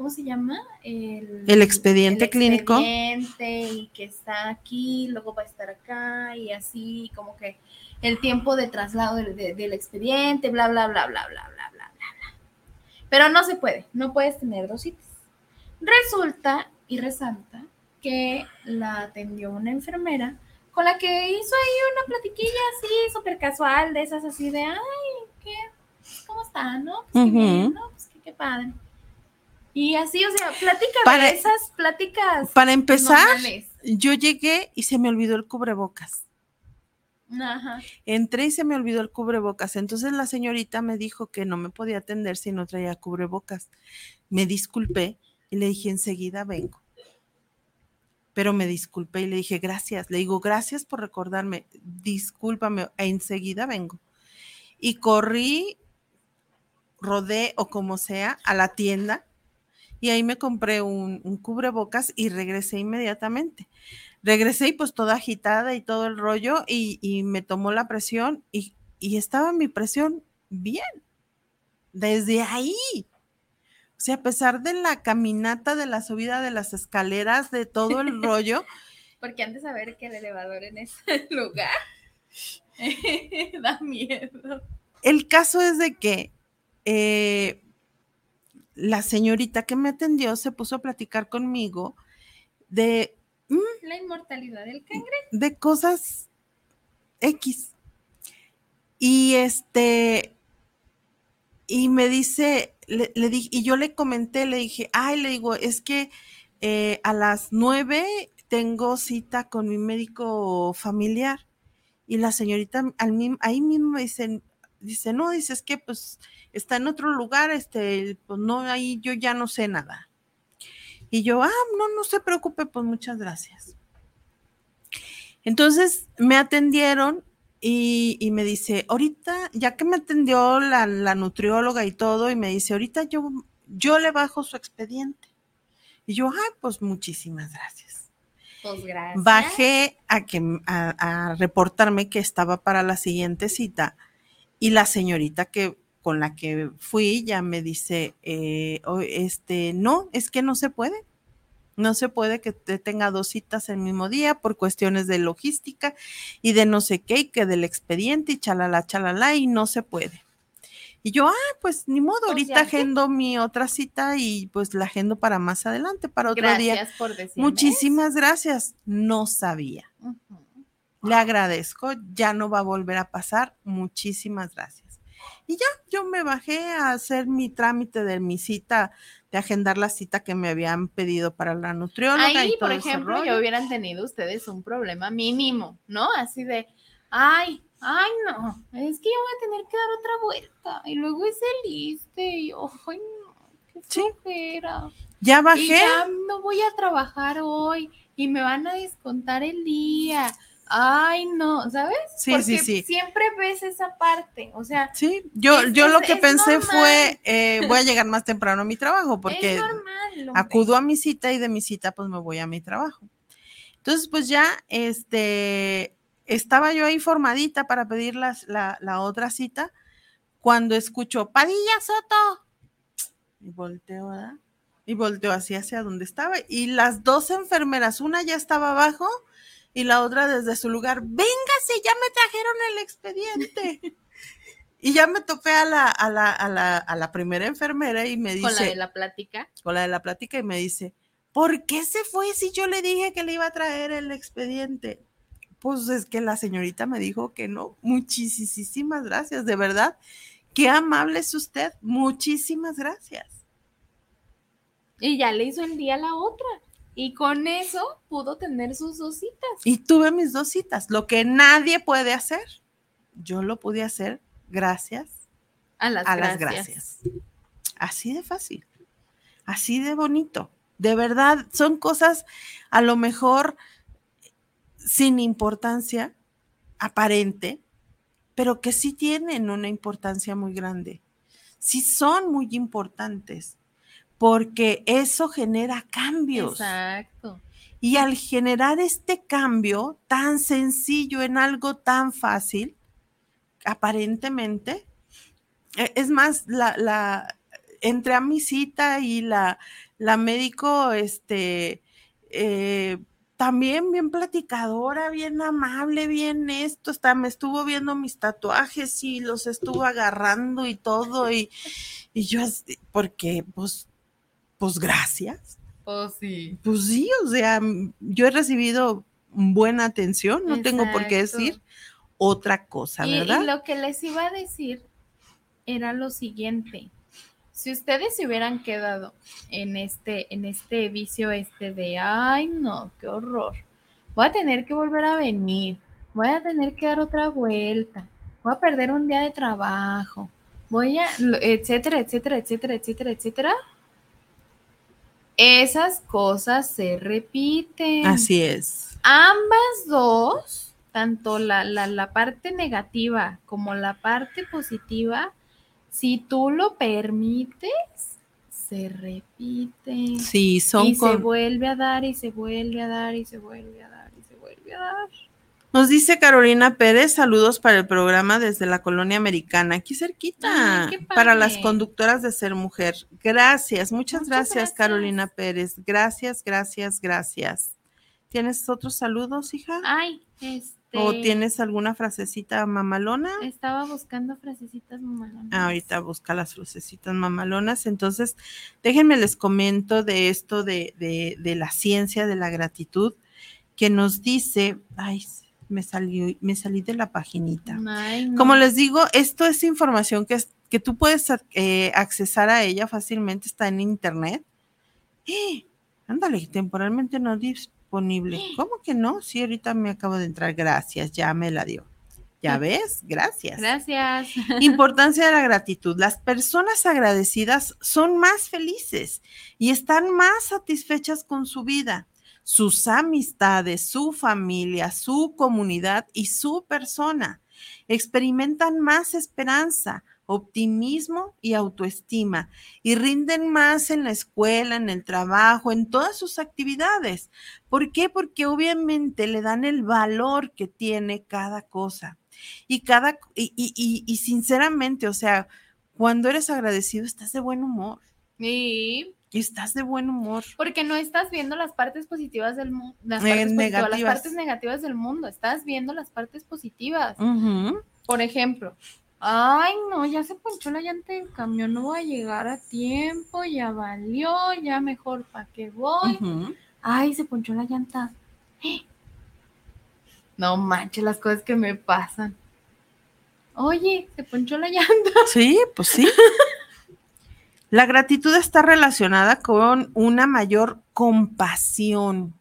¿cómo se llama? El, El expediente clínico. expediente y que está aquí, luego va a estar acá y así, como que el tiempo de traslado del, de- del expediente, bla, bla, bla, bla, bla, bla, bla, bla, bla. Pero no se puede, no puedes tener dos citas. Resulta y resalta que la atendió una enfermera con la que hizo ahí una platiquilla así, súper casual, de esas así de, ay, ¿qué? ¿Cómo está, no? Pues qué bien, Ujú. ¿no? Pues qué, qué padre. Y así, o sea, plática Para- de esas pláticas. Para empezar, normales. yo llegué y se me olvidó el cubrebocas. Ajá. Entré y se me olvidó el cubrebocas. Entonces la señorita me dijo que no me podía atender si no traía cubrebocas. Me disculpé y le dije, enseguida vengo. Pero me disculpé y le dije, gracias. Le digo, gracias por recordarme. Discúlpame, enseguida vengo. Y corrí, rodé o como sea a la tienda y ahí me compré un, un cubrebocas y regresé inmediatamente regresé y pues toda agitada y todo el rollo y, y me tomó la presión y, y estaba mi presión bien. Desde ahí. O sea, a pesar de la caminata, de la subida de las escaleras, de todo el rollo, Porque antes de saber que el elevador en ese lugar da miedo. el caso es de que eh, la señorita que me atendió se puso a platicar conmigo de La inmortalidad del cangrejo. de cosas X. Y este, y me dice, le, le di- y yo le comenté, le dije, ay, le digo, es que eh, a las nueve tengo cita con mi médico familiar. Y la señorita al ahí mismo me dice, dice, no, dice, es que pues está en otro lugar, este, pues no, ahí yo ya no sé nada. Y yo, ah, no, no se preocupe, pues muchas gracias. Entonces me atendieron y, y me dice, ahorita, ya que me atendió la, la nutrióloga y todo, y me dice, ahorita yo, yo le bajo su expediente. Y yo, ay, pues muchísimas gracias. Pues gracias. Bajé a, que, a, a reportarme que estaba para la siguiente cita y la señorita que con la que fui ya me dice, eh, o- este, no, es que no se puede. No se puede que te tenga dos citas el mismo día por cuestiones de logística y de no sé qué, y que del expediente y chalala, chalala, y no se puede. Y yo, ah, pues ni modo, ahorita agendo mi otra cita y pues la agendo para más adelante, para otro día. Gracias por decirme. Muchísimas gracias. No sabía. Le agradezco. Ya no va a volver a pasar. Muchísimas gracias. Y ya, yo me bajé a hacer mi trámite de mi cita, de agendar la cita que me habían pedido para la nutrióloga. Ahí, y todo por ejemplo, ya hubieran tenido ustedes un problema mínimo, ¿no? Así de, ay, ay, no, es que yo voy a tener que dar otra vuelta. Y luego es el liste, y yo, ay, no, qué Sí. Ya Y bajé. ya no voy a trabajar hoy y me van a descontar el día. Ay, no, ¿sabes? Sí, Porque sí, sí. siempre ves esa parte, o sea, Sí, yo, Es- yo lo que pensé normal. fue, eh, voy a llegar más temprano a mi trabajo porque es normal. acudo a mi cita y de mi cita pues me voy a mi trabajo. Entonces pues ya, este, estaba yo ahí formadita para pedir las- la, la otra cita cuando escucho, Padilla Soto. Y volteo, ¿verdad? Y volteo así hacia donde estaba y las dos enfermeras, una ya estaba abajo y la otra desde su lugar, véngase, ya me trajeron el expediente. Y ya me topé a la, a la, a la, a la primera enfermera y me dice, Con la de la plática. con la de la plática y me dice, ¿por qué se fue si yo le dije que le iba a traer el expediente? Pues es que la señorita me dijo que no. Muchísimas gracias, de verdad. Qué amable es usted. Muchísimas gracias. Y ya le hizo el día a la otra. Y con eso pudo tener sus dos citas. Y tuve mis dos citas. Lo que nadie puede hacer, yo lo pude hacer gracias A las a gracias. las gracias. Así de fácil, así de bonito. De verdad, son cosas a lo mejor sin importancia aparente, pero que sí tienen una importancia muy grande. Sí son muy importantes, porque eso genera cambios. Exacto. Y al generar este cambio tan sencillo en algo tan fácil, aparentemente, e- es más, la, la, entré a mi cita y la, la médico, este, eh, también bien platicadora, bien amable, bien esto, hasta me estuvo viendo mis tatuajes y los estuvo agarrando y todo, y, y yo, porque, pues, pues gracias. Oh, sí. Pues sí, o sea, yo he recibido buena atención, no tengo por qué decir otra cosa, Y, y ¿verdad? lo que les iba a decir era lo siguiente. Si ustedes se hubieran quedado en este, en este vicio este de, ay no, qué horror, voy a tener que volver a venir, voy a tener que dar otra vuelta, voy a perder un día de trabajo, voy a, etcétera, etcétera, etcétera, etcétera, etcétera. Esas cosas se repiten Así es. ambas dos, tanto la, la, la parte negativa como la parte positiva, si tú lo permites, se repite. Sí, son y se vuelve a dar y se vuelve a dar y se vuelve a dar y se vuelve a dar. Nos dice Carolina Pérez, saludos para el programa desde la colonia americana, aquí cerquita, Ay, para las conductoras de Ser Mujer. Gracias, muchas, Muchas gracias, gracias. Carolina Pérez. Gracias, gracias, gracias. ¿Tienes otros saludos, hija? Ay, este. ¿O tienes alguna frasecita mamalona? Estaba buscando frasecitas mamalonas. Ah, Ahorita busca las frasecitas mamalonas. Entonces, déjenme les comento de esto de, de, de la ciencia de la gratitud que nos dice, ay, me salí, me salí de la paginita. Ay, no. Como les digo, esto es información que, es- que tú puedes eh, accesar a ella fácilmente, está en internet. ¡Eh! Ándale, temporalmente no disponible. ¿Cómo que no? Sí, ahorita me acabo de entrar. Gracias, ya me la dio. ¿Ya ves? Gracias. Gracias. Importancia de la gratitud. Las personas agradecidas son más felices y están más satisfechas con su vida, sus amistades, su familia, su comunidad y su persona. Experimentan más esperanza, optimismo y autoestima y rinden más en la escuela, en el trabajo, en todas sus actividades. ¿Por qué? Porque obviamente le dan el valor que tiene cada cosa. Y cada, y, y- y- y sinceramente, o sea, cuando eres agradecido, estás de buen humor. Sí, Estás de buen humor. porque no estás viendo las partes positivas del mundo, las, Eh, las partes negativas del mundo, estás viendo las partes positivas. Por ejemplo, ay no, ya se ponchó la llanta del camión, no voy a llegar a tiempo, ya valió, ya mejor para qué voy. Ay, se ponchó la llanta. No manches las cosas que me pasan. Oye, se ponchó la llanta. Sí, pues sí. La gratitud está relacionada con una mayor compasión,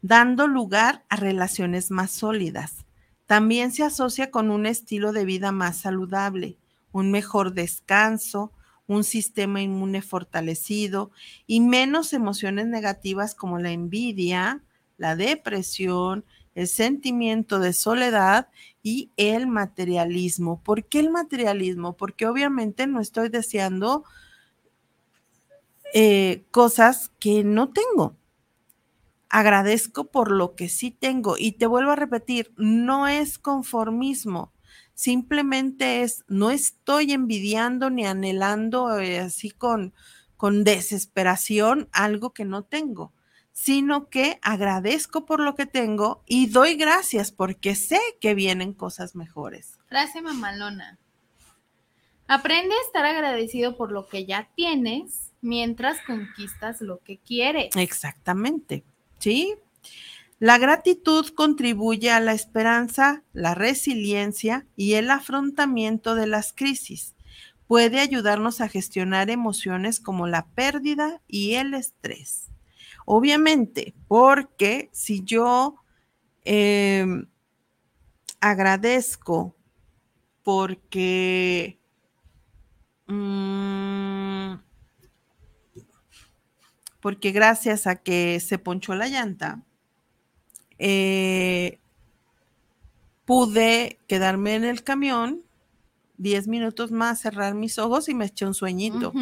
dando lugar a relaciones más sólidas. También se asocia con un estilo de vida más saludable, un mejor descanso, un sistema inmune fortalecido y menos emociones negativas como la envidia, la depresión, el sentimiento de soledad y el materialismo. ¿Por qué el materialismo? Porque obviamente no estoy deseando eh, cosas que no tengo. Agradezco por lo que sí tengo y te vuelvo a repetir, no es conformismo, simplemente es, no estoy envidiando ni anhelando eh, así con, con desesperación algo que no tengo. Sino que agradezco por lo que tengo y doy gracias porque sé que vienen cosas mejores. Frase mamalona. Aprende a estar agradecido por lo que ya tienes mientras conquistas lo que quieres. Exactamente, ¿sí? La gratitud contribuye a la esperanza, la resiliencia y el afrontamiento de las crisis. Puede ayudarnos a gestionar emociones como la pérdida y el estrés. Obviamente, porque si yo em, agradezco porque mm, porque gracias a que se ponchó la llanta, eh, pude quedarme en el camión 10 minutos más, cerrar mis ojos y me eché un sueñito.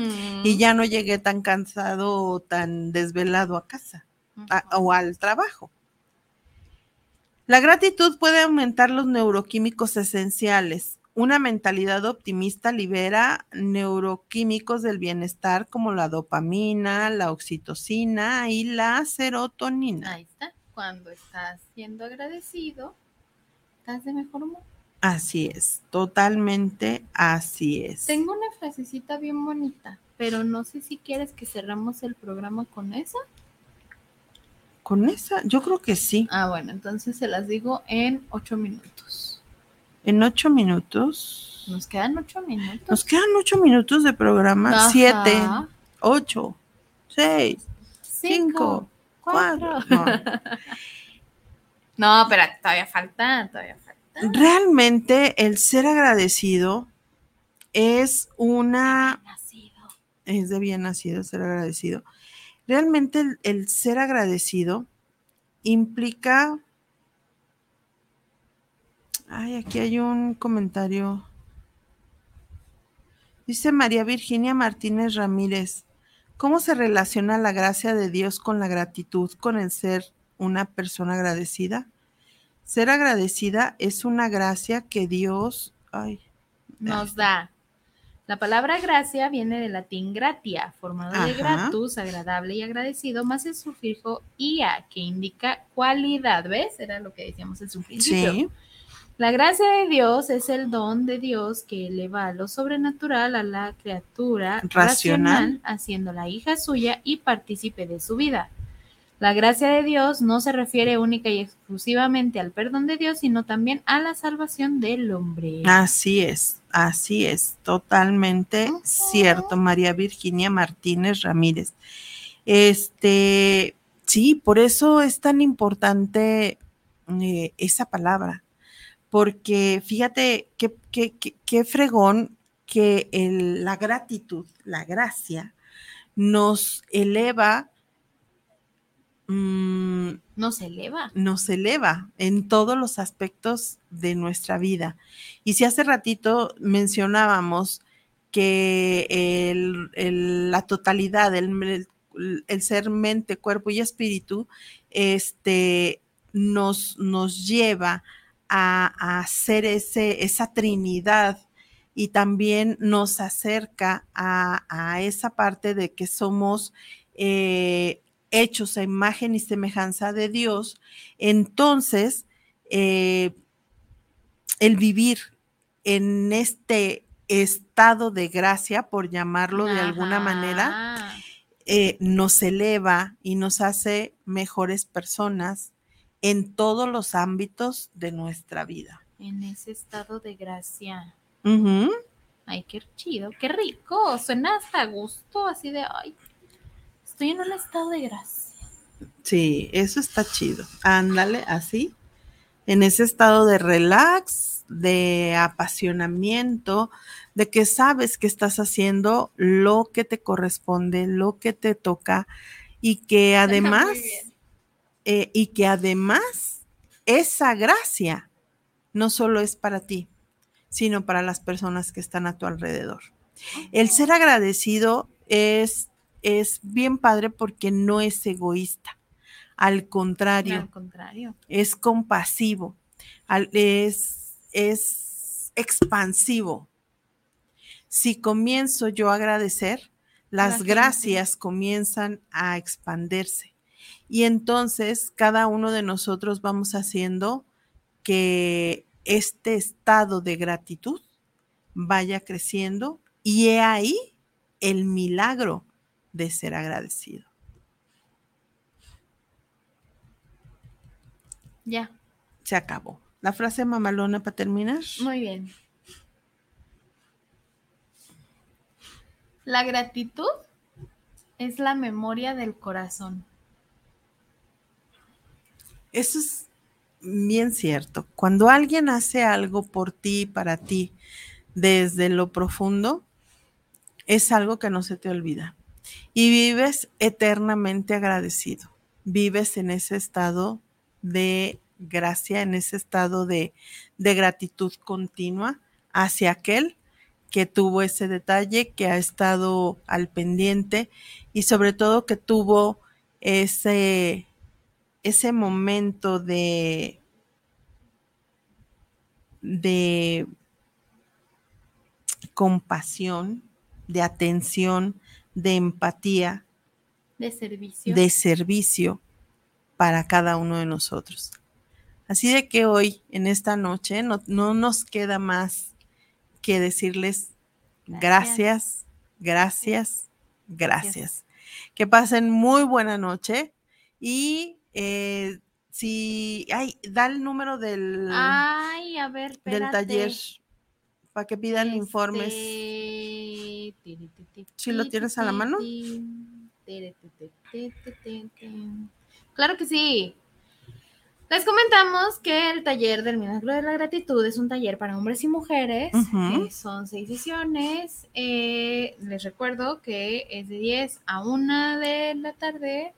Y ya no llegué tan cansado o tan desvelado a casa a- o al trabajo. La gratitud puede aumentar los neuroquímicos esenciales. Una mentalidad optimista libera neuroquímicos del bienestar como la dopamina, la oxitocina y la serotonina. Ahí está. Cuando estás siendo agradecido, estás de mejor humor. Así es, totalmente así es. Tengo una frasecita bien bonita, pero no sé si quieres que cerramos el programa con esa. Con esa, yo creo que sí. Ah, bueno, entonces se las digo en ocho minutos. En ocho minutos. Nos quedan ocho minutos. Nos quedan ocho minutos de programa. Ajá. Siete, ocho, seis, cinco, cinco, cuatro. cuatro. No. No, pero todavía falta, todavía falta. Realmente el ser agradecido es una, es de bien nacido ser agradecido. Realmente el, el ser agradecido implica, ay, aquí hay un comentario. Dice María Virginia Martínez Ramírez, ¿cómo se relaciona la gracia de Dios con la gratitud, con el ser una persona agradecida? Ser agradecida es una gracia que Dios, ay, Nos da. La palabra gracia viene del latín gratia, formado de gratus, agradable y agradecido, más el sufijo ia, que indica cualidad. ¿Ves? Era lo que decíamos en su principio. sí, La gracia de Dios es el don de Dios que eleva lo sobrenatural a la criatura Racional. racional, haciéndola hija suya y partícipe de su vida. La gracia de Dios no se refiere única y exclusivamente al perdón de Dios, sino también a la salvación del hombre. así es, así es, totalmente cierto, María Virginia Martínez Ramírez. Este, sí, por eso es tan importante eh, esa palabra, porque fíjate qué, qué- qué- qué fregón que el- la gratitud, la gracia, nos eleva. Mm, No se eleva. nos eleva en todos los aspectos de nuestra vida. Y si hace ratito mencionábamos que el- el- la totalidad, el, el- el ser mente, cuerpo y espíritu, este, nos, nos lleva a, a hacer ese, esa trinidad y también nos acerca a, a esa parte de que somos eh, hechos a imagen y semejanza de Dios, entonces eh, el vivir en este estado de gracia, por llamarlo de alguna manera, eh, nos eleva y nos hace mejores personas en todos los ámbitos de nuestra vida. En ese estado de gracia. Ay, qué chido, qué rico. Suena hasta gusto, así de, ay, estoy en un estado de gracia. Sí, eso está chido. Ándale, así. En ese estado de relax, de apasionamiento, de que sabes que estás haciendo lo que te corresponde, lo que te toca y que además, eh, y que además esa gracia no solo es para ti, sino para las personas que están a tu alrededor. El ser agradecido es, es bien padre porque no es egoísta. Al contrario, Al contrario. es compasivo, es, es expansivo. Si comienzo yo a agradecer, las gracias comienzan a expandirse Y entonces cada uno de nosotros vamos haciendo que este estado de gratitud vaya creciendo y he ahí el milagro de ser agradecido. Ya, Se acabó. La frase mamalona para terminar. muy bien. La gratitud es la memoria del corazón. Eso es bien cierto. Cuando alguien hace algo por ti, para ti, desde lo profundo, es algo que no se te olvida. Y vives eternamente agradecido. Vives en ese estado de gracia, en ese estado de, de gratitud continua hacia aquel que tuvo ese detalle, que ha estado al pendiente y sobre todo que tuvo ese, ese momento de, de compasión, de atención, de empatía, De servicio. de servicio para cada uno de nosotros. Así de que hoy, en esta noche, no, no nos queda más que decirles gracias, gracias, gracias. Que pasen muy buena noche y eh, si, ay, da el número del, Ay, a ver, del taller para que pidan Este, informes. ¿Sí lo ti, tienes ti, a la mano? Claro que sí. Les comentamos que el taller del Milagro de la Gratitud es un taller para hombres y mujeres. Eh, son seis sesiones. Eh, les recuerdo que es de 10 a 1 de la tarde.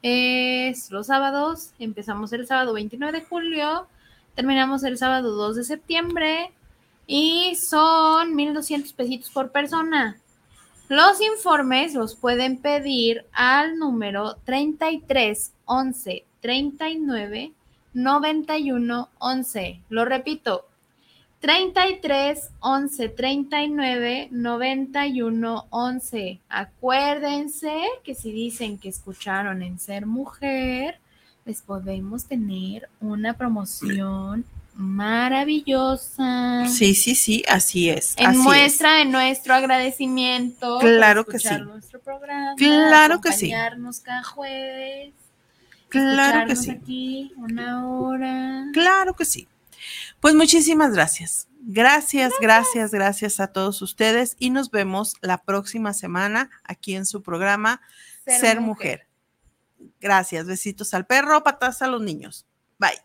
Es los sábados. Empezamos el sábado 29 de julio. Terminamos el sábado 2 de septiembre. Y son 1.200 pesitos por persona. Los informes los pueden pedir al número 33 11 39 91 11. Lo repito. 33 11 39 91 11. Acuérdense que si dicen que escucharon en Ser Mujer, les podemos tener una promoción maravillosa. Sí, sí, sí, así es. En así es. muestra de nuestro agradecimiento. por Claro que sí. Nuestro programa, Claro que sí. cada jueves. Claro que sí. aquí una hora. Claro que sí. Pues muchísimas gracias. Gracias, gracias, gracias a todos ustedes y nos vemos la próxima semana aquí en su programa Ser, mujer. Gracias, besitos al perro, patas a los niños. Bye.